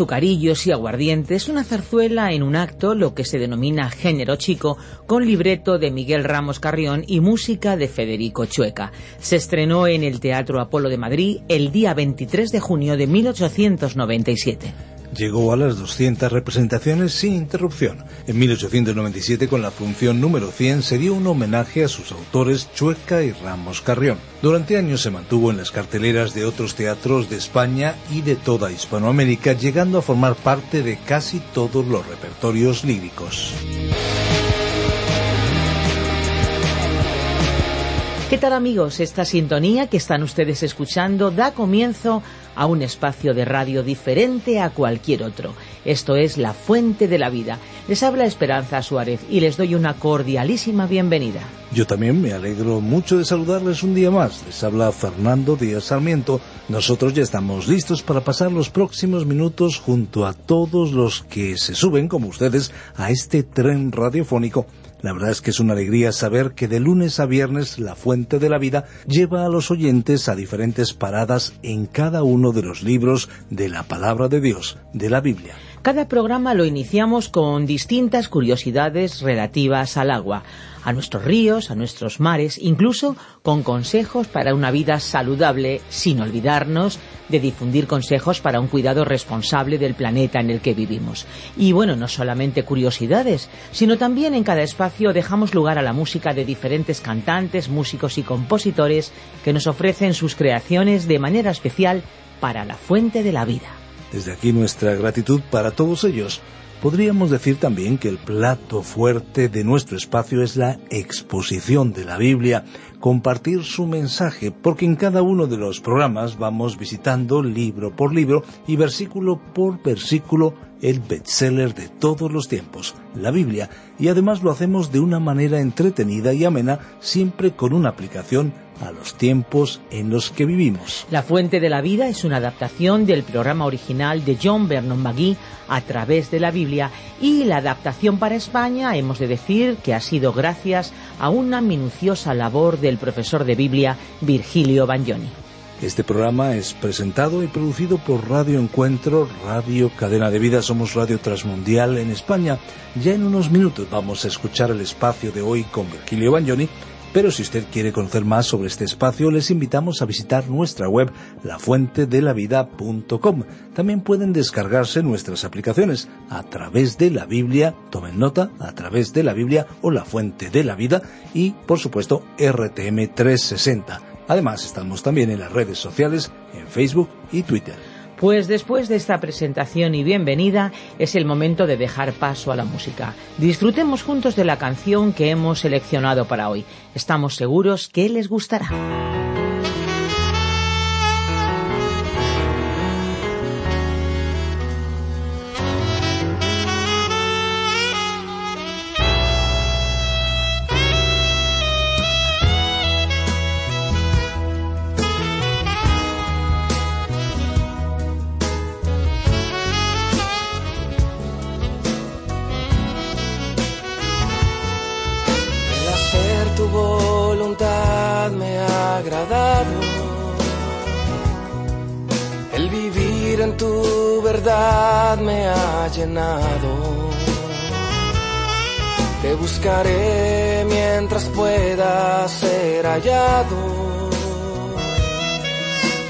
Azucarillos y aguardientes, una zarzuela en un acto, lo que se denomina género chico, con libreto de Miguel Ramos Carrión y música de Federico Chueca. Se estrenó en el Teatro Apolo de Madrid el día 23 de junio de 1897 llegó a las 200 representaciones sin interrupción. En 1897, con la función número 100, se dio un homenaje a sus autores Chueca y Ramos Carrión. Durante años se mantuvo en las carteleras de otros teatros de España y de toda Hispanoamérica, llegando a formar parte de casi todos los repertorios líricos. ¿Qué tal amigos? Esta sintonía que están ustedes escuchando da comienzo a un espacio de radio diferente a cualquier otro. Esto es La Fuente de la Vida. Les habla Esperanza Suárez y les doy una cordialísima bienvenida. Yo también me alegro mucho de saludarles un día más. Les habla Fernando Díaz Sarmiento. Nosotros ya estamos listos para pasar los próximos minutos junto a todos los que se suben, como ustedes, a este tren radiofónico la verdad es que es una alegría saber que de lunes a viernes La Fuente de la Vida lleva a los oyentes a diferentes paradas en cada uno de los libros de la Palabra de Dios, de la Biblia. Cada programa lo iniciamos con distintas curiosidades relativas al agua a nuestros ríos, a nuestros mares, incluso con consejos para una vida saludable, sin olvidarnos de difundir consejos para un cuidado responsable del planeta en el que vivimos. Y bueno, no solamente curiosidades, sino también en cada espacio dejamos lugar a la música de diferentes cantantes, músicos y compositores que nos ofrecen sus creaciones de manera especial para la fuente de la vida. Desde aquí nuestra gratitud para todos ellos. Podríamos decir también que el plato fuerte de nuestro espacio es la exposición de la Biblia, compartir su mensaje, porque en cada uno de los programas vamos visitando libro por libro y versículo por versículo el bestseller de todos los tiempos, la Biblia, y además lo hacemos de una manera entretenida y amena, siempre con una aplicación a los tiempos en los que vivimos. La Fuente de la Vida es una adaptación del programa original de John Vernon McGee a través de la Biblia y la adaptación para España hemos de decir que ha sido gracias a una minuciosa labor del profesor de Biblia Virgilio Bagnoni. Este programa es presentado y producido por Radio Encuentro, Radio Cadena de Vida, somos Radio Transmundial en España. Ya en unos minutos vamos a escuchar el espacio de hoy con Virgilio Bagnoni pero si usted quiere conocer más sobre este espacio, les invitamos a visitar nuestra web lafuentedelavida.com. También pueden descargarse nuestras aplicaciones a través de la Biblia, tomen nota, a través de la Biblia o la Fuente de la Vida y, por supuesto, RTM 360. Además, estamos también en las redes sociales, en Facebook y Twitter. Pues después de esta presentación y bienvenida, es el momento de dejar paso a la música. Disfrutemos juntos de la canción que hemos seleccionado para hoy. Estamos seguros que les gustará.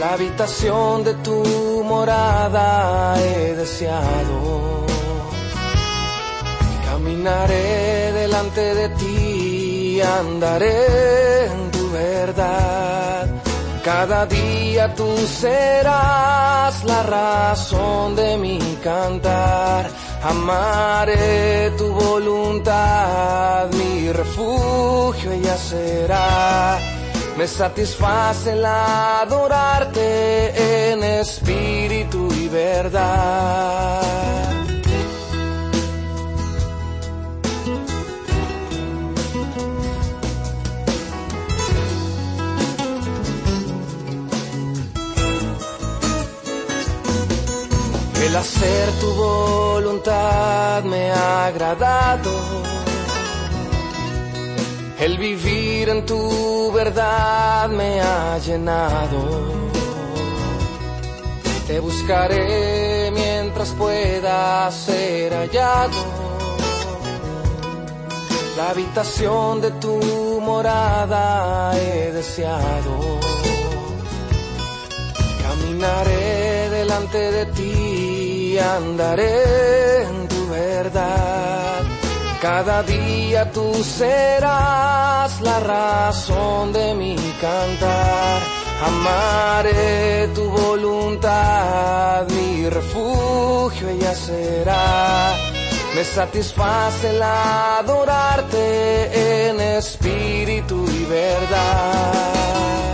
La habitación de tu morada he deseado. Caminaré delante de ti, andaré en tu verdad. Cada día tú serás la razón de mi cantar Amaré tu voluntad, mi refugio ella será. Me satisface el adorarte en espíritu y verdad. El hacer tu voluntad me ha agradado. El vivir en tu verdad me ha llenado. Te buscaré mientras pueda ser hallado. La habitación de tu morada he deseado. Caminaré delante de ti andaré en tu verdad. Cada día tú serás la razón de mi cantar. Amaré tu voluntad, mi refugio ella será. Me satisface el adorarte en espíritu y verdad.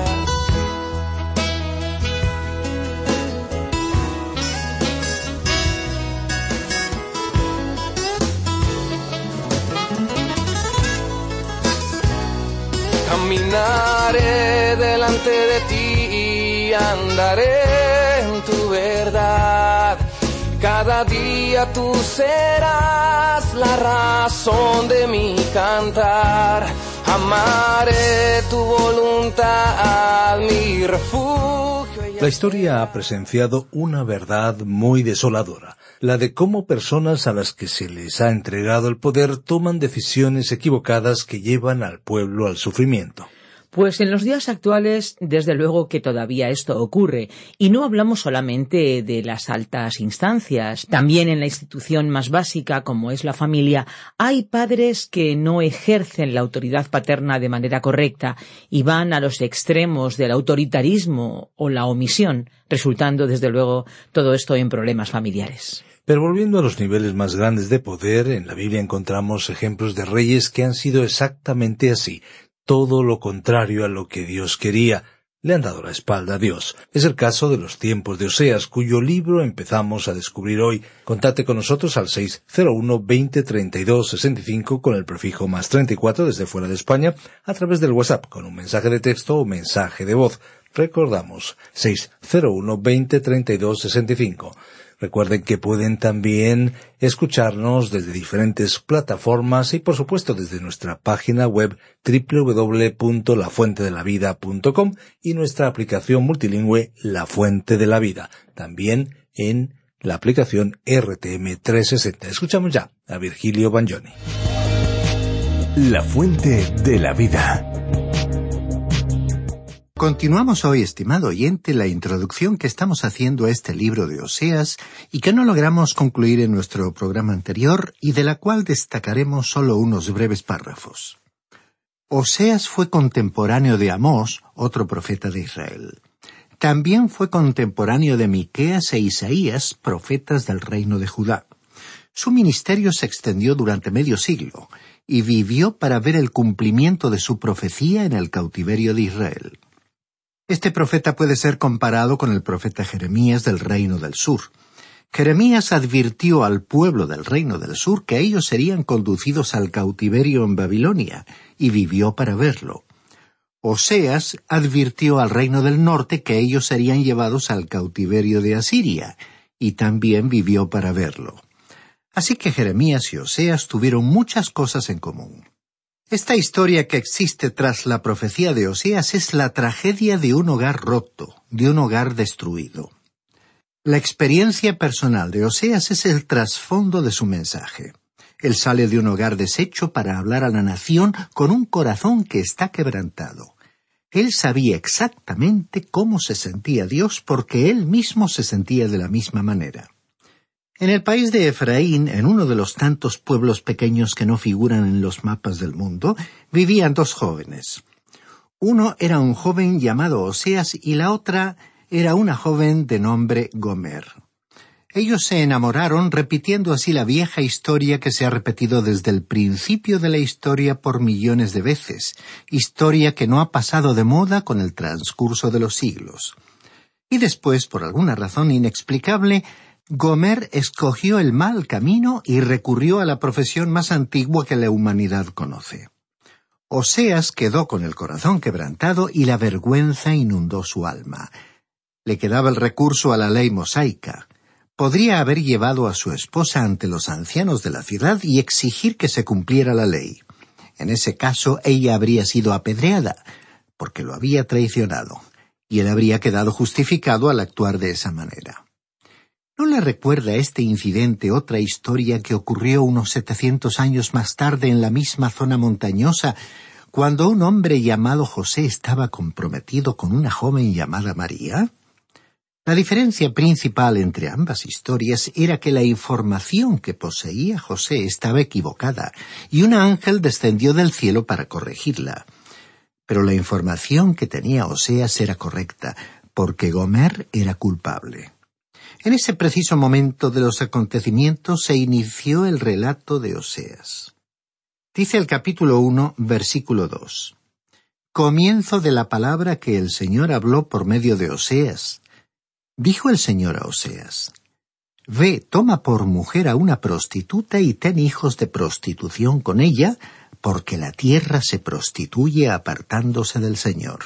Caminaré delante de ti y andaré en tu verdad. Cada día tú serás la razón de mi cantar. Amaré tu voluntad, mi refugio. La historia ha presenciado una verdad muy desoladora la de cómo personas a las que se les ha entregado el poder toman decisiones equivocadas que llevan al pueblo al sufrimiento. Pues en los días actuales, desde luego que todavía esto ocurre, y no hablamos solamente de las altas instancias, también en la institución más básica, como es la familia, hay padres que no ejercen la autoridad paterna de manera correcta y van a los extremos del autoritarismo o la omisión, resultando desde luego todo esto en problemas familiares. Pero volviendo a los niveles más grandes de poder, en la Biblia encontramos ejemplos de reyes que han sido exactamente así, todo lo contrario a lo que Dios quería. Le han dado la espalda a Dios. Es el caso de los tiempos de Oseas, cuyo libro empezamos a descubrir hoy. Contate con nosotros al 601 20 32 65 con el prefijo más 34 desde fuera de España a través del WhatsApp con un mensaje de texto o mensaje de voz. Recordamos 601 20 32 65. Recuerden que pueden también escucharnos desde diferentes plataformas y por supuesto desde nuestra página web www.lafuentedelavida.com y nuestra aplicación multilingüe La Fuente de la Vida, también en la aplicación RTM 360. Escuchamos ya a Virgilio Bagnoni. La Fuente de la Vida. Continuamos hoy, estimado oyente, la introducción que estamos haciendo a este libro de Oseas y que no logramos concluir en nuestro programa anterior y de la cual destacaremos solo unos breves párrafos. Oseas fue contemporáneo de Amós, otro profeta de Israel. También fue contemporáneo de Miqueas e Isaías, profetas del reino de Judá. Su ministerio se extendió durante medio siglo y vivió para ver el cumplimiento de su profecía en el cautiverio de Israel. Este profeta puede ser comparado con el profeta Jeremías del Reino del Sur. Jeremías advirtió al pueblo del Reino del Sur que ellos serían conducidos al cautiverio en Babilonia, y vivió para verlo. Oseas advirtió al Reino del Norte que ellos serían llevados al cautiverio de Asiria, y también vivió para verlo. Así que Jeremías y Oseas tuvieron muchas cosas en común. Esta historia que existe tras la profecía de Osías es la tragedia de un hogar roto, de un hogar destruido. La experiencia personal de Oseas es el trasfondo de su mensaje. Él sale de un hogar deshecho para hablar a la nación con un corazón que está quebrantado. Él sabía exactamente cómo se sentía Dios porque él mismo se sentía de la misma manera. En el país de Efraín, en uno de los tantos pueblos pequeños que no figuran en los mapas del mundo, vivían dos jóvenes. Uno era un joven llamado Oseas y la otra era una joven de nombre Gomer. Ellos se enamoraron repitiendo así la vieja historia que se ha repetido desde el principio de la historia por millones de veces, historia que no ha pasado de moda con el transcurso de los siglos. Y después, por alguna razón inexplicable, Gomer escogió el mal camino y recurrió a la profesión más antigua que la humanidad conoce. Oseas quedó con el corazón quebrantado y la vergüenza inundó su alma. Le quedaba el recurso a la ley mosaica podría haber llevado a su esposa ante los ancianos de la ciudad y exigir que se cumpliera la ley. En ese caso ella habría sido apedreada, porque lo había traicionado, y él habría quedado justificado al actuar de esa manera. ¿No le recuerda este incidente otra historia que ocurrió unos setecientos años más tarde en la misma zona montañosa, cuando un hombre llamado José estaba comprometido con una joven llamada María? La diferencia principal entre ambas historias era que la información que poseía José estaba equivocada, y un ángel descendió del cielo para corregirla. Pero la información que tenía Oseas era correcta, porque Gomer era culpable. En ese preciso momento de los acontecimientos se inició el relato de Oseas. Dice el capítulo uno, versículo dos. Comienzo de la palabra que el Señor habló por medio de Oseas Dijo el Señor a Oseas, Ve, toma por mujer a una prostituta y ten hijos de prostitución con ella, porque la tierra se prostituye apartándose del Señor.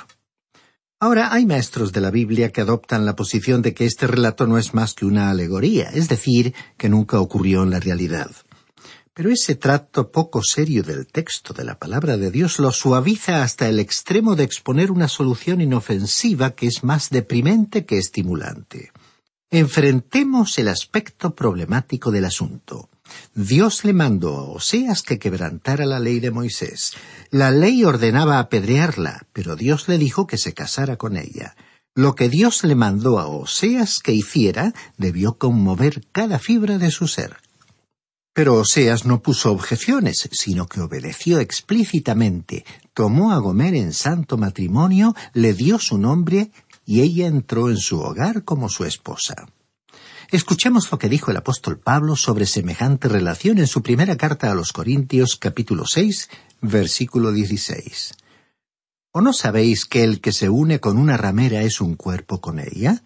Ahora hay maestros de la Biblia que adoptan la posición de que este relato no es más que una alegoría, es decir, que nunca ocurrió en la realidad. Pero ese trato poco serio del texto de la palabra de Dios lo suaviza hasta el extremo de exponer una solución inofensiva que es más deprimente que estimulante. Enfrentemos el aspecto problemático del asunto. Dios le mandó a Oseas que quebrantara la ley de Moisés. La ley ordenaba apedrearla, pero Dios le dijo que se casara con ella. Lo que Dios le mandó a Oseas que hiciera debió conmover cada fibra de su ser. Pero Oseas no puso objeciones, sino que obedeció explícitamente, tomó a Gomer en santo matrimonio, le dio su nombre y ella entró en su hogar como su esposa. Escuchemos lo que dijo el apóstol Pablo sobre semejante relación en su primera carta a los Corintios capítulo seis, versículo dieciséis. ¿O no sabéis que el que se une con una ramera es un cuerpo con ella?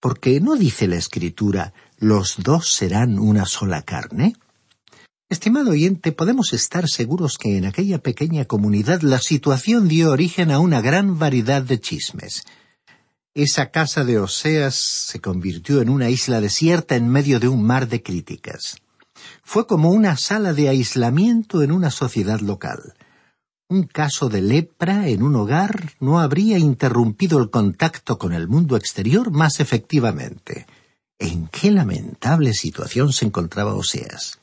Porque no dice la Escritura, los dos serán una sola carne. Estimado oyente, podemos estar seguros que en aquella pequeña comunidad la situación dio origen a una gran variedad de chismes. Esa casa de Oseas se convirtió en una isla desierta en medio de un mar de críticas. Fue como una sala de aislamiento en una sociedad local. Un caso de lepra en un hogar no habría interrumpido el contacto con el mundo exterior más efectivamente. ¿En qué lamentable situación se encontraba Oseas?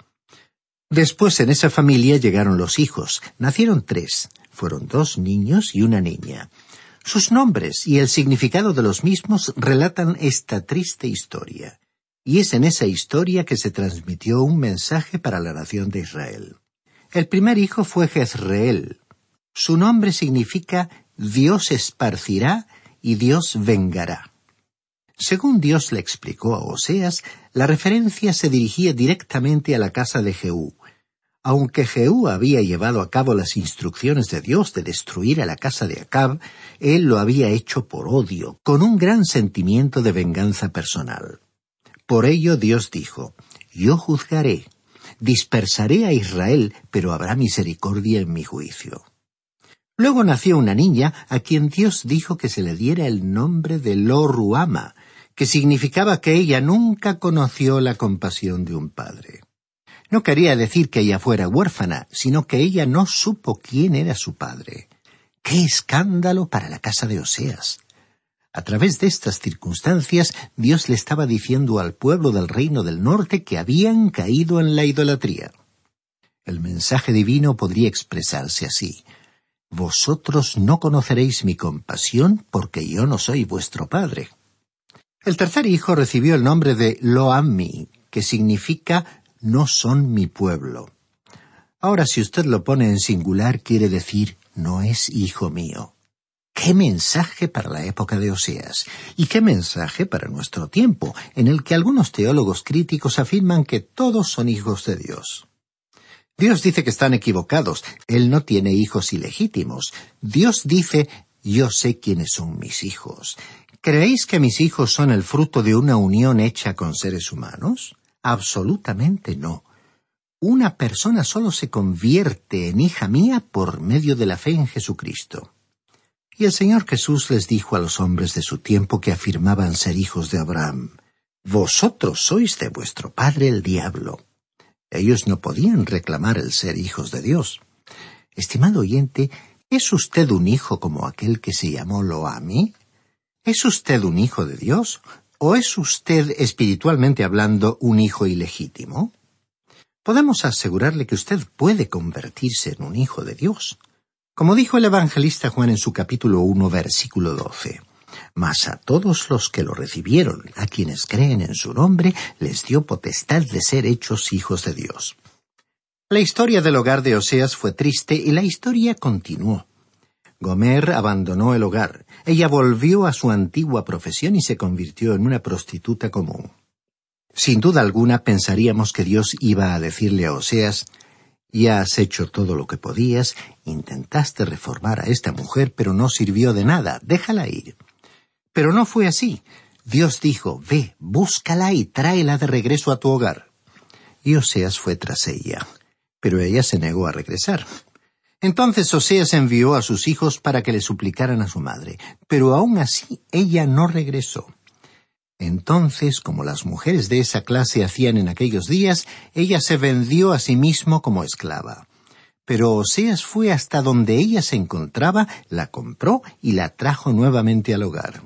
Después en esa familia llegaron los hijos. Nacieron tres. Fueron dos niños y una niña. Sus nombres y el significado de los mismos relatan esta triste historia. Y es en esa historia que se transmitió un mensaje para la nación de Israel. El primer hijo fue Jezreel. Su nombre significa Dios esparcirá y Dios vengará. Según Dios le explicó a Oseas, la referencia se dirigía directamente a la casa de Jehú. Aunque Jehú había llevado a cabo las instrucciones de Dios de destruir a la casa de Acab, él lo había hecho por odio, con un gran sentimiento de venganza personal. Por ello Dios dijo, Yo juzgaré, dispersaré a Israel, pero habrá misericordia en mi juicio. Luego nació una niña a quien Dios dijo que se le diera el nombre de Lo Ruama, que significaba que ella nunca conoció la compasión de un padre. No quería decir que ella fuera huérfana, sino que ella no supo quién era su padre. ¡Qué escándalo para la casa de Oseas! A través de estas circunstancias, Dios le estaba diciendo al pueblo del reino del norte que habían caído en la idolatría. El mensaje divino podría expresarse así. Vosotros no conoceréis mi compasión porque yo no soy vuestro padre. El tercer hijo recibió el nombre de Loami, que significa no son mi pueblo. Ahora si usted lo pone en singular quiere decir no es hijo mío. Qué mensaje para la época de Oseas y qué mensaje para nuestro tiempo, en el que algunos teólogos críticos afirman que todos son hijos de Dios. Dios dice que están equivocados, Él no tiene hijos ilegítimos. Dios dice, yo sé quiénes son mis hijos. ¿Creéis que mis hijos son el fruto de una unión hecha con seres humanos? Absolutamente no. Una persona solo se convierte en hija mía por medio de la fe en Jesucristo. Y el Señor Jesús les dijo a los hombres de su tiempo que afirmaban ser hijos de Abraham, Vosotros sois de vuestro padre el diablo. Ellos no podían reclamar el ser hijos de Dios. Estimado oyente, ¿es usted un hijo como aquel que se llamó Loami? ¿Es usted un hijo de Dios? ¿O es usted, espiritualmente hablando, un hijo ilegítimo? Podemos asegurarle que usted puede convertirse en un hijo de Dios. Como dijo el evangelista Juan en su capítulo 1, versículo 12, mas a todos los que lo recibieron, a quienes creen en su nombre, les dio potestad de ser hechos hijos de Dios. La historia del hogar de Oseas fue triste y la historia continuó. Gomer abandonó el hogar. Ella volvió a su antigua profesión y se convirtió en una prostituta común. Sin duda alguna pensaríamos que Dios iba a decirle a Oseas ya has hecho todo lo que podías, intentaste reformar a esta mujer, pero no sirvió de nada, déjala ir. Pero no fue así. Dios dijo, ve, búscala y tráela de regreso a tu hogar. Y Oseas fue tras ella, pero ella se negó a regresar. Entonces Oseas envió a sus hijos para que le suplicaran a su madre, pero aún así ella no regresó. Entonces, como las mujeres de esa clase hacían en aquellos días, ella se vendió a sí mismo como esclava. Pero Oseas fue hasta donde ella se encontraba, la compró y la trajo nuevamente al hogar.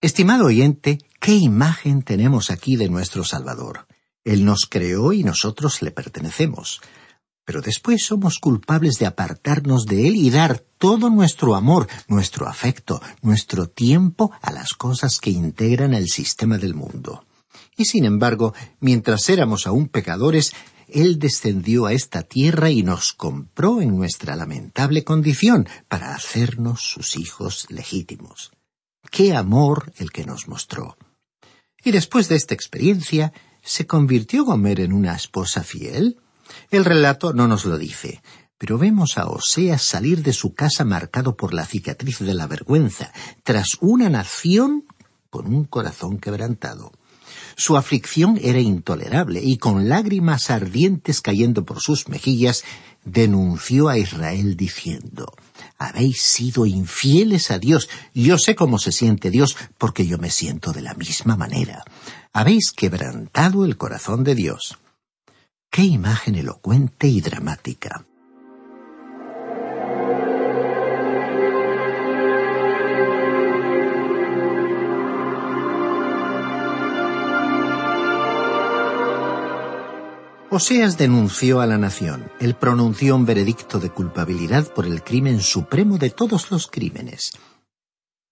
Estimado oyente, ¿qué imagen tenemos aquí de nuestro Salvador? Él nos creó y nosotros le pertenecemos pero después somos culpables de apartarnos de Él y dar todo nuestro amor, nuestro afecto, nuestro tiempo a las cosas que integran el sistema del mundo. Y sin embargo, mientras éramos aún pecadores, Él descendió a esta tierra y nos compró en nuestra lamentable condición para hacernos sus hijos legítimos. ¡Qué amor el que nos mostró! Y después de esta experiencia, ¿se convirtió Gomer en una esposa fiel? El relato no nos lo dice, pero vemos a Oseas salir de su casa marcado por la cicatriz de la vergüenza, tras una nación con un corazón quebrantado. Su aflicción era intolerable y con lágrimas ardientes cayendo por sus mejillas, denunció a Israel diciendo, Habéis sido infieles a Dios. Yo sé cómo se siente Dios porque yo me siento de la misma manera. Habéis quebrantado el corazón de Dios. Qué imagen elocuente y dramática. Oseas denunció a la nación. Él pronunció un veredicto de culpabilidad por el crimen supremo de todos los crímenes.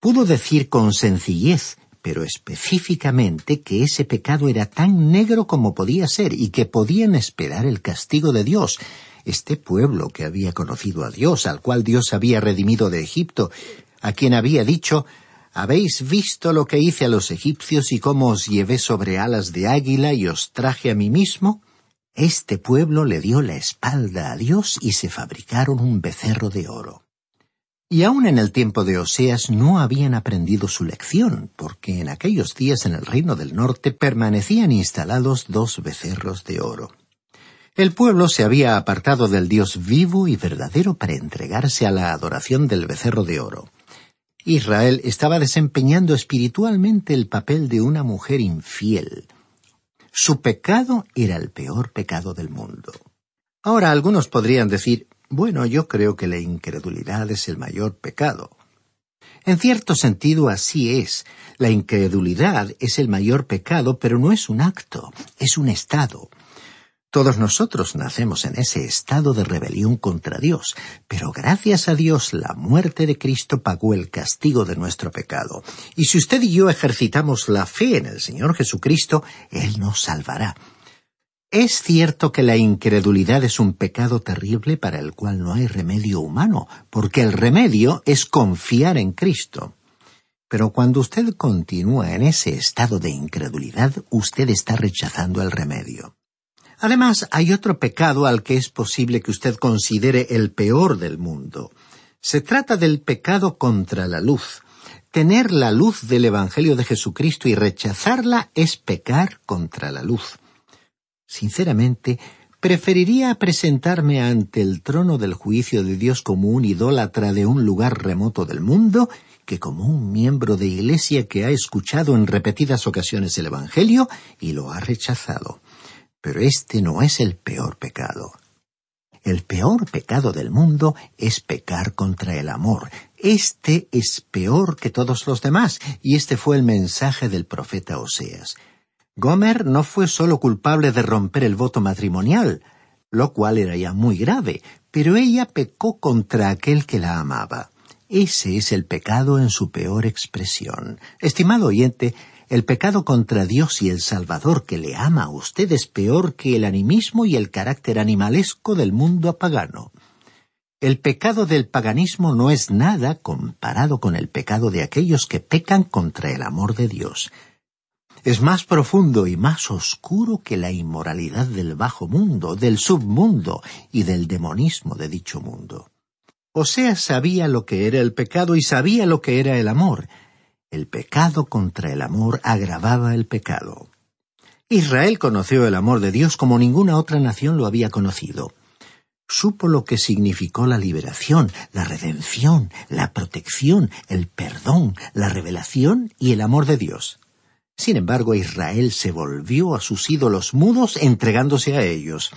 Pudo decir con sencillez pero específicamente que ese pecado era tan negro como podía ser y que podían esperar el castigo de Dios. Este pueblo que había conocido a Dios, al cual Dios había redimido de Egipto, a quien había dicho ¿Habéis visto lo que hice a los egipcios y cómo os llevé sobre alas de águila y os traje a mí mismo? Este pueblo le dio la espalda a Dios y se fabricaron un becerro de oro. Y aún en el tiempo de Oseas no habían aprendido su lección, porque en aquellos días en el reino del norte permanecían instalados dos becerros de oro. El pueblo se había apartado del Dios vivo y verdadero para entregarse a la adoración del becerro de oro. Israel estaba desempeñando espiritualmente el papel de una mujer infiel. Su pecado era el peor pecado del mundo. Ahora algunos podrían decir, bueno, yo creo que la incredulidad es el mayor pecado. En cierto sentido así es. La incredulidad es el mayor pecado, pero no es un acto, es un estado. Todos nosotros nacemos en ese estado de rebelión contra Dios, pero gracias a Dios la muerte de Cristo pagó el castigo de nuestro pecado. Y si usted y yo ejercitamos la fe en el Señor Jesucristo, Él nos salvará. Es cierto que la incredulidad es un pecado terrible para el cual no hay remedio humano, porque el remedio es confiar en Cristo. Pero cuando usted continúa en ese estado de incredulidad, usted está rechazando el remedio. Además, hay otro pecado al que es posible que usted considere el peor del mundo. Se trata del pecado contra la luz. Tener la luz del Evangelio de Jesucristo y rechazarla es pecar contra la luz. Sinceramente, preferiría presentarme ante el trono del juicio de Dios como un idólatra de un lugar remoto del mundo que como un miembro de iglesia que ha escuchado en repetidas ocasiones el Evangelio y lo ha rechazado. Pero este no es el peor pecado. El peor pecado del mundo es pecar contra el amor. Este es peor que todos los demás, y este fue el mensaje del profeta Oseas. Gomer no fue solo culpable de romper el voto matrimonial, lo cual era ya muy grave, pero ella pecó contra aquel que la amaba. Ese es el pecado en su peor expresión. Estimado oyente, el pecado contra Dios y el Salvador que le ama a usted es peor que el animismo y el carácter animalesco del mundo pagano. El pecado del paganismo no es nada comparado con el pecado de aquellos que pecan contra el amor de Dios. Es más profundo y más oscuro que la inmoralidad del bajo mundo, del submundo y del demonismo de dicho mundo. Osea sabía lo que era el pecado y sabía lo que era el amor. El pecado contra el amor agravaba el pecado. Israel conoció el amor de Dios como ninguna otra nación lo había conocido. Supo lo que significó la liberación, la redención, la protección, el perdón, la revelación y el amor de Dios. Sin embargo, Israel se volvió a sus ídolos mudos entregándose a ellos.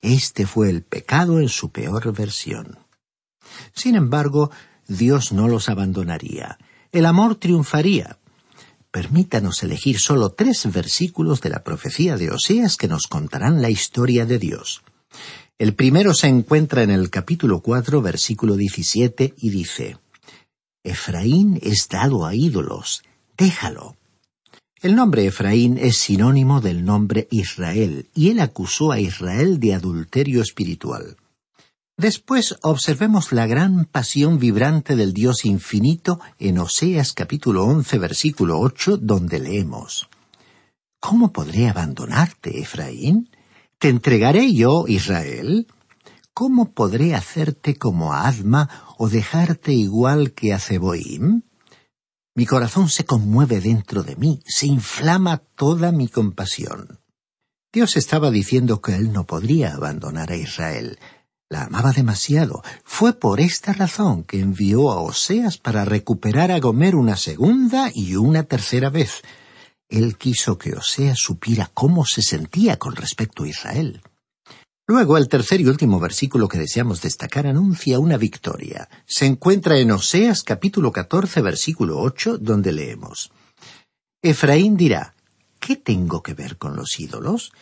Este fue el pecado en su peor versión. Sin embargo, Dios no los abandonaría. El amor triunfaría. Permítanos elegir solo tres versículos de la profecía de Oseas que nos contarán la historia de Dios. El primero se encuentra en el capítulo cuatro, versículo diecisiete, y dice Efraín es dado a ídolos, déjalo. El nombre Efraín es sinónimo del nombre Israel, y él acusó a Israel de adulterio espiritual. Después observemos la gran pasión vibrante del Dios infinito en Oseas capítulo once versículo ocho, donde leemos ¿Cómo podré abandonarte, Efraín? ¿Te entregaré yo, Israel? ¿Cómo podré hacerte como Adma o dejarte igual que a Zeboim? Mi corazón se conmueve dentro de mí, se inflama toda mi compasión. Dios estaba diciendo que él no podría abandonar a Israel, la amaba demasiado. Fue por esta razón que envió a Oseas para recuperar a Gomer una segunda y una tercera vez. Él quiso que Oseas supiera cómo se sentía con respecto a Israel. Luego, el tercer y último versículo que deseamos destacar anuncia una victoria. Se encuentra en Oseas capítulo catorce versículo ocho, donde leemos Efraín dirá ¿Qué tengo que ver con los ídolos?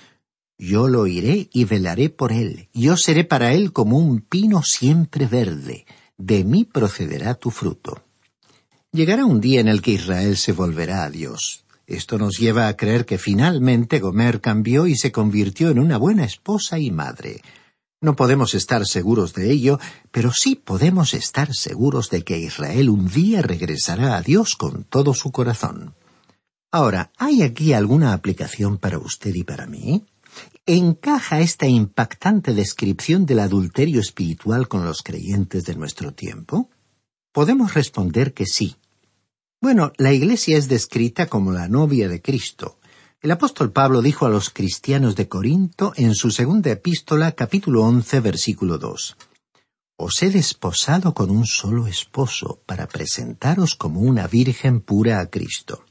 Yo lo oiré y velaré por él. Yo seré para él como un pino siempre verde. De mí procederá tu fruto. Llegará un día en el que Israel se volverá a Dios. Esto nos lleva a creer que finalmente Gomer cambió y se convirtió en una buena esposa y madre. No podemos estar seguros de ello, pero sí podemos estar seguros de que Israel un día regresará a Dios con todo su corazón. Ahora, ¿hay aquí alguna aplicación para usted y para mí? ¿Encaja esta impactante descripción del adulterio espiritual con los creyentes de nuestro tiempo? Podemos responder que sí. Bueno, la Iglesia es descrita como la novia de Cristo. El apóstol Pablo dijo a los cristianos de Corinto en su segunda epístola capítulo once versículo dos Os he desposado con un solo esposo para presentaros como una virgen pura a Cristo.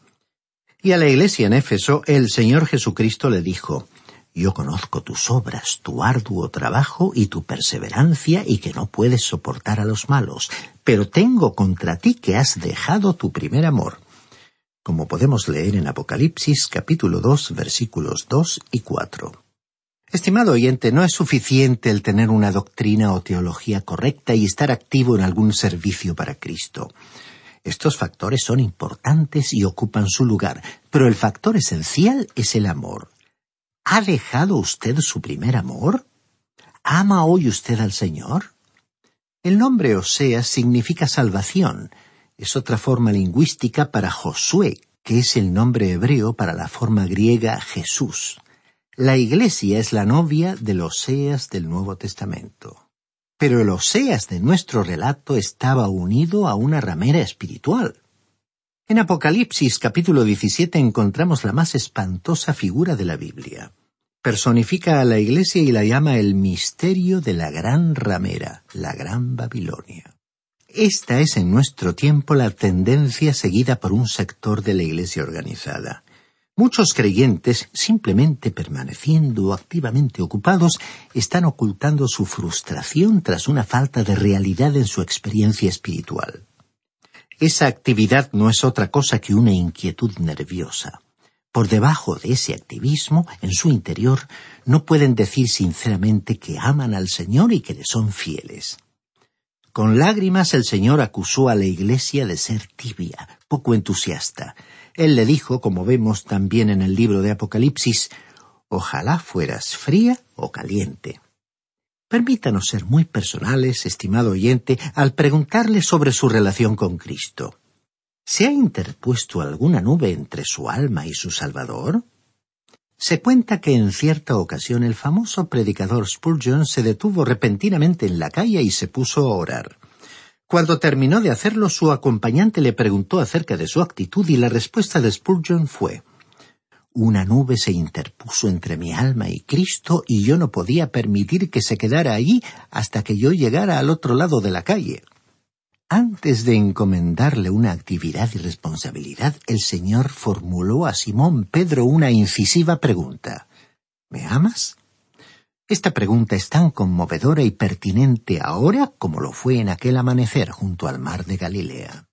Y a la iglesia en Éfeso el Señor Jesucristo le dijo yo conozco tus obras, tu arduo trabajo y tu perseverancia y que no puedes soportar a los malos, pero tengo contra ti que has dejado tu primer amor. Como podemos leer en Apocalipsis capítulo 2 versículos 2 y 4. Estimado oyente, no es suficiente el tener una doctrina o teología correcta y estar activo en algún servicio para Cristo. Estos factores son importantes y ocupan su lugar, pero el factor esencial es el amor. ¿Ha dejado usted su primer amor? ¿Ama hoy usted al Señor? El nombre Oseas significa salvación. Es otra forma lingüística para Josué, que es el nombre hebreo para la forma griega Jesús. La Iglesia es la novia del Oseas del Nuevo Testamento. Pero el Oseas de nuestro relato estaba unido a una ramera espiritual. En Apocalipsis capítulo 17 encontramos la más espantosa figura de la Biblia. Personifica a la Iglesia y la llama el misterio de la gran ramera, la gran Babilonia. Esta es en nuestro tiempo la tendencia seguida por un sector de la Iglesia organizada. Muchos creyentes, simplemente permaneciendo activamente ocupados, están ocultando su frustración tras una falta de realidad en su experiencia espiritual. Esa actividad no es otra cosa que una inquietud nerviosa. Por debajo de ese activismo, en su interior, no pueden decir sinceramente que aman al Señor y que le son fieles. Con lágrimas el Señor acusó a la Iglesia de ser tibia, poco entusiasta. Él le dijo, como vemos también en el libro de Apocalipsis, Ojalá fueras fría o caliente. Permítanos ser muy personales, estimado oyente, al preguntarle sobre su relación con Cristo. ¿Se ha interpuesto alguna nube entre su alma y su Salvador? Se cuenta que en cierta ocasión el famoso predicador Spurgeon se detuvo repentinamente en la calle y se puso a orar. Cuando terminó de hacerlo, su acompañante le preguntó acerca de su actitud y la respuesta de Spurgeon fue una nube se interpuso entre mi alma y Cristo y yo no podía permitir que se quedara allí hasta que yo llegara al otro lado de la calle. Antes de encomendarle una actividad y responsabilidad, el Señor formuló a Simón Pedro una incisiva pregunta. ¿Me amas? Esta pregunta es tan conmovedora y pertinente ahora como lo fue en aquel amanecer junto al mar de Galilea.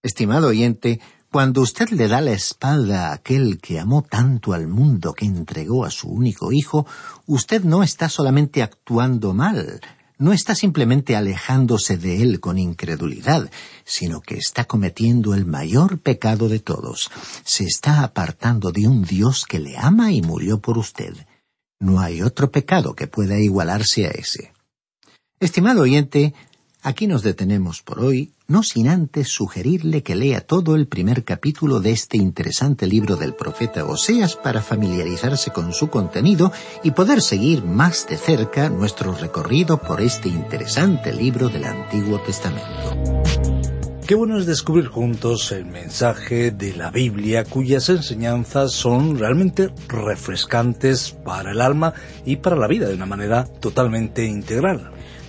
Estimado oyente, cuando usted le da la espalda a aquel que amó tanto al mundo que entregó a su único hijo, usted no está solamente actuando mal, no está simplemente alejándose de él con incredulidad, sino que está cometiendo el mayor pecado de todos. Se está apartando de un Dios que le ama y murió por usted. No hay otro pecado que pueda igualarse a ese. Estimado oyente, Aquí nos detenemos por hoy, no sin antes sugerirle que lea todo el primer capítulo de este interesante libro del profeta Oseas para familiarizarse con su contenido y poder seguir más de cerca nuestro recorrido por este interesante libro del Antiguo Testamento. Qué bueno es descubrir juntos el mensaje de la Biblia cuyas enseñanzas son realmente refrescantes para el alma y para la vida de una manera totalmente integral.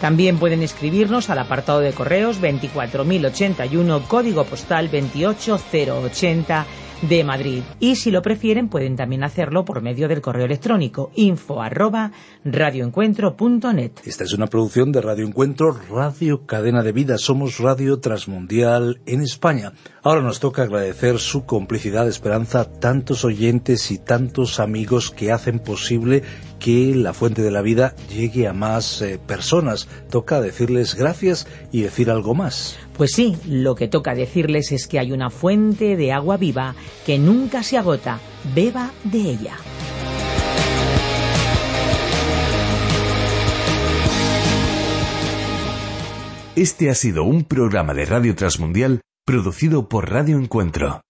También pueden escribirnos al apartado de correos 24081, código postal 28080 de Madrid. Y si lo prefieren, pueden también hacerlo por medio del correo electrónico info radioencuentro.net. Esta es una producción de Radio Encuentro, Radio Cadena de Vida. Somos Radio Transmundial en España. Ahora nos toca agradecer su complicidad, esperanza, tantos oyentes y tantos amigos que hacen posible que la fuente de la vida llegue a más eh, personas. Toca decirles gracias y decir algo más. Pues sí, lo que toca decirles es que hay una fuente de agua viva que nunca se agota, beba de ella. Este ha sido un programa de Radio Transmundial producido por Radio Encuentro,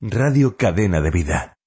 Radio Cadena de Vida.